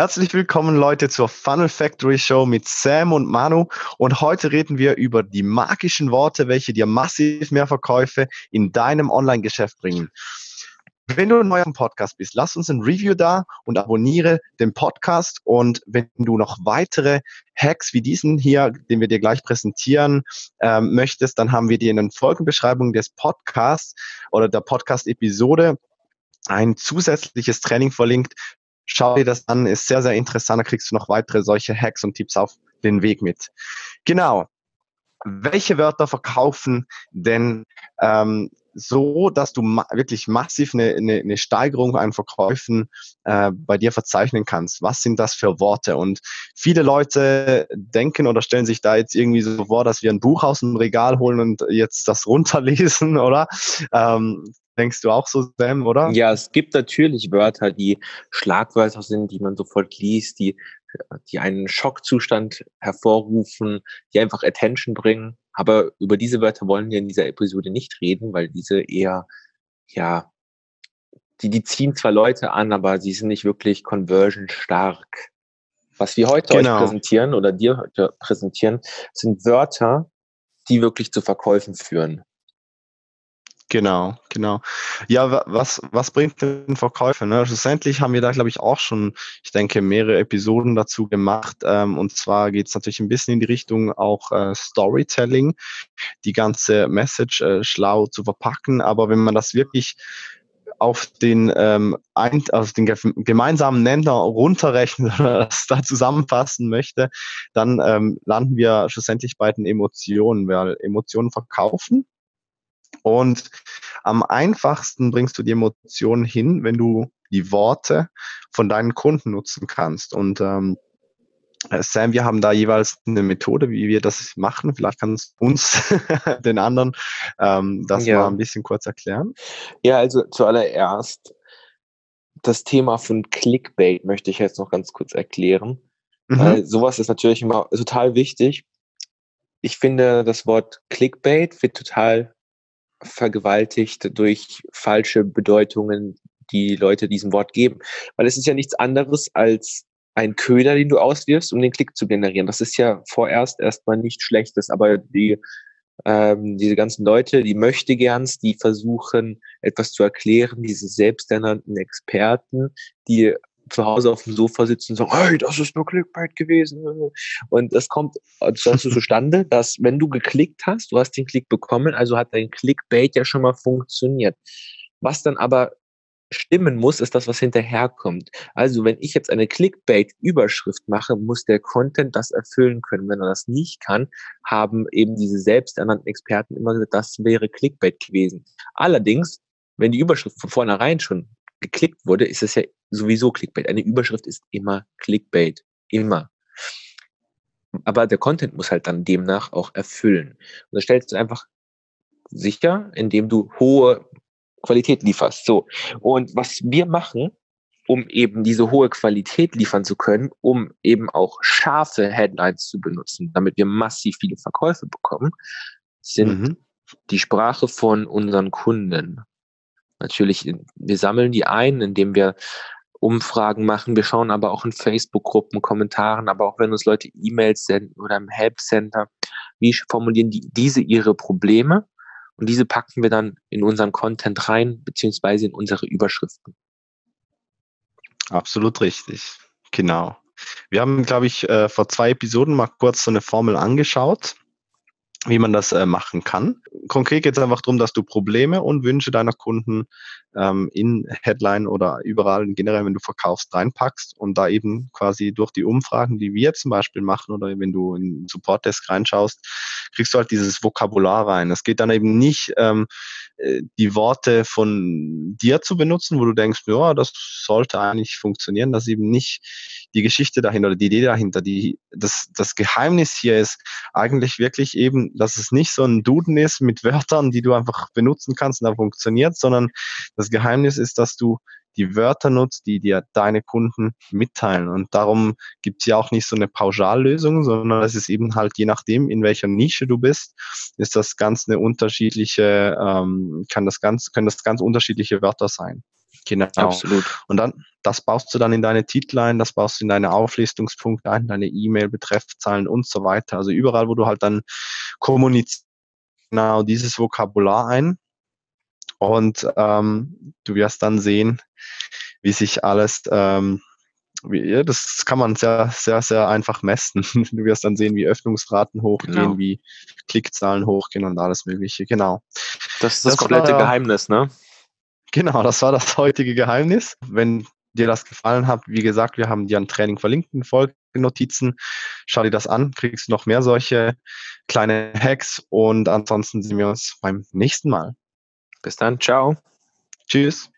Herzlich willkommen Leute zur Funnel Factory Show mit Sam und Manu und heute reden wir über die magischen Worte, welche dir massiv mehr Verkäufe in deinem Online-Geschäft bringen. Wenn du neu am Podcast bist, lass uns ein Review da und abonniere den Podcast. Und wenn du noch weitere Hacks wie diesen hier, den wir dir gleich präsentieren, ähm, möchtest, dann haben wir dir in den Folgenbeschreibungen des Podcasts oder der Podcast-Episode ein zusätzliches Training verlinkt, Schau dir das an, ist sehr, sehr interessant. Da kriegst du noch weitere solche Hacks und Tipps auf den Weg mit. Genau. Welche Wörter verkaufen denn ähm, so, dass du ma wirklich massiv eine, eine, eine Steigerung an Verkäufen äh, bei dir verzeichnen kannst? Was sind das für Worte? Und viele Leute denken oder stellen sich da jetzt irgendwie so vor, dass wir ein Buch aus dem Regal holen und jetzt das runterlesen, oder? Ähm, Denkst du auch so, Sam, oder? Ja, es gibt natürlich Wörter, die Schlagwörter sind, die man sofort liest, die, die einen Schockzustand hervorrufen, die einfach Attention bringen. Aber über diese Wörter wollen wir in dieser Episode nicht reden, weil diese eher, ja, die, die ziehen zwar Leute an, aber sie sind nicht wirklich conversion stark. Was wir heute genau. euch präsentieren oder dir heute präsentieren, sind Wörter, die wirklich zu Verkäufen führen. Genau, genau. Ja, was, was bringt den Verkäufer? Ne? Schlussendlich haben wir da, glaube ich, auch schon, ich denke, mehrere Episoden dazu gemacht. Ähm, und zwar geht es natürlich ein bisschen in die Richtung auch äh, Storytelling, die ganze Message äh, schlau zu verpacken. Aber wenn man das wirklich auf den, ähm, ein, auf den gemeinsamen Nenner runterrechnen oder das da zusammenfassen möchte, dann ähm, landen wir schlussendlich bei den Emotionen, weil Emotionen verkaufen und am einfachsten bringst du die Emotionen hin, wenn du die Worte von deinen Kunden nutzen kannst. Und ähm, äh, Sam, wir haben da jeweils eine Methode, wie wir das machen. Vielleicht kannst du uns, den anderen, ähm, das ja. mal ein bisschen kurz erklären. Ja, also zuallererst das Thema von Clickbait möchte ich jetzt noch ganz kurz erklären. Mhm. Weil sowas ist natürlich immer total wichtig. Ich finde, das Wort Clickbait wird total vergewaltigt durch falsche Bedeutungen, die Leute diesem Wort geben. Weil es ist ja nichts anderes als ein Köder, den du auswirfst, um den Klick zu generieren. Das ist ja vorerst erstmal nicht Schlechtes, aber die, ähm, diese ganzen Leute, die möchte gerns, die versuchen, etwas zu erklären, diese selbsternannten Experten, die zu Hause auf dem Sofa sitzen und sagen, hey, das ist nur Clickbait gewesen. Und das kommt dazu zustande, dass wenn du geklickt hast, du hast den Klick bekommen, also hat dein Clickbait ja schon mal funktioniert. Was dann aber stimmen muss, ist das, was hinterherkommt. Also wenn ich jetzt eine Clickbait-Überschrift mache, muss der Content das erfüllen können. Wenn er das nicht kann, haben eben diese selbsternannten Experten immer gesagt, das wäre Clickbait gewesen. Allerdings, wenn die Überschrift von vornherein schon geklickt wurde, ist es ja sowieso Clickbait. Eine Überschrift ist immer Clickbait. Immer. Aber der Content muss halt dann demnach auch erfüllen. Und das stellst du einfach sicher, indem du hohe Qualität lieferst. So. Und was wir machen, um eben diese hohe Qualität liefern zu können, um eben auch scharfe Headlines zu benutzen, damit wir massiv viele Verkäufe bekommen, sind mhm. die Sprache von unseren Kunden. Natürlich, wir sammeln die ein, indem wir Umfragen machen. Wir schauen aber auch in Facebook-Gruppen, Kommentaren, aber auch wenn uns Leute E-Mails senden oder im Help Center, wie formulieren die, diese ihre Probleme? Und diese packen wir dann in unseren Content rein, beziehungsweise in unsere Überschriften. Absolut richtig. Genau. Wir haben, glaube ich, äh, vor zwei Episoden mal kurz so eine Formel angeschaut wie man das äh, machen kann. Konkret geht es einfach darum, dass du Probleme und Wünsche deiner Kunden ähm, in Headline oder überall generell, wenn du verkaufst, reinpackst und da eben quasi durch die Umfragen, die wir zum Beispiel machen oder wenn du in Support Desk reinschaust, kriegst du halt dieses Vokabular rein. Es geht dann eben nicht ähm, äh, die Worte von dir zu benutzen, wo du denkst, ja, das sollte eigentlich funktionieren, dass eben nicht die Geschichte dahinter oder die Idee dahinter, die, das, das Geheimnis hier ist eigentlich wirklich eben, dass es nicht so ein Duden ist mit Wörtern, die du einfach benutzen kannst und da funktioniert, sondern das Geheimnis ist, dass du die Wörter nutzt, die dir deine Kunden mitteilen. Und darum gibt es ja auch nicht so eine Pauschallösung, sondern es ist eben halt je nachdem, in welcher Nische du bist, ist das ganz eine unterschiedliche, ähm, kann das ganz, können das ganz unterschiedliche Wörter sein. Genau. Absolut. Und dann, das baust du dann in deine Titel ein, das baust du in deine Auflistungspunkte ein, deine E-Mail, Betreffzahlen und so weiter. Also überall, wo du halt dann kommunizierst, genau dieses Vokabular ein. Und ähm, du wirst dann sehen, wie sich alles, ähm, wie, ja, das kann man sehr, sehr, sehr einfach messen. Du wirst dann sehen, wie Öffnungsraten hochgehen, genau. wie Klickzahlen hochgehen und alles Mögliche. Genau. Das ist das, das komplette war, Geheimnis, ne? Genau, das war das heutige Geheimnis. Wenn dir das gefallen hat, wie gesagt, wir haben dir ein Training verlinkt in Folgenotizen. Schau dir das an, kriegst noch mehr solche kleine Hacks und ansonsten sehen wir uns beim nächsten Mal. Bis dann, ciao. Tschüss.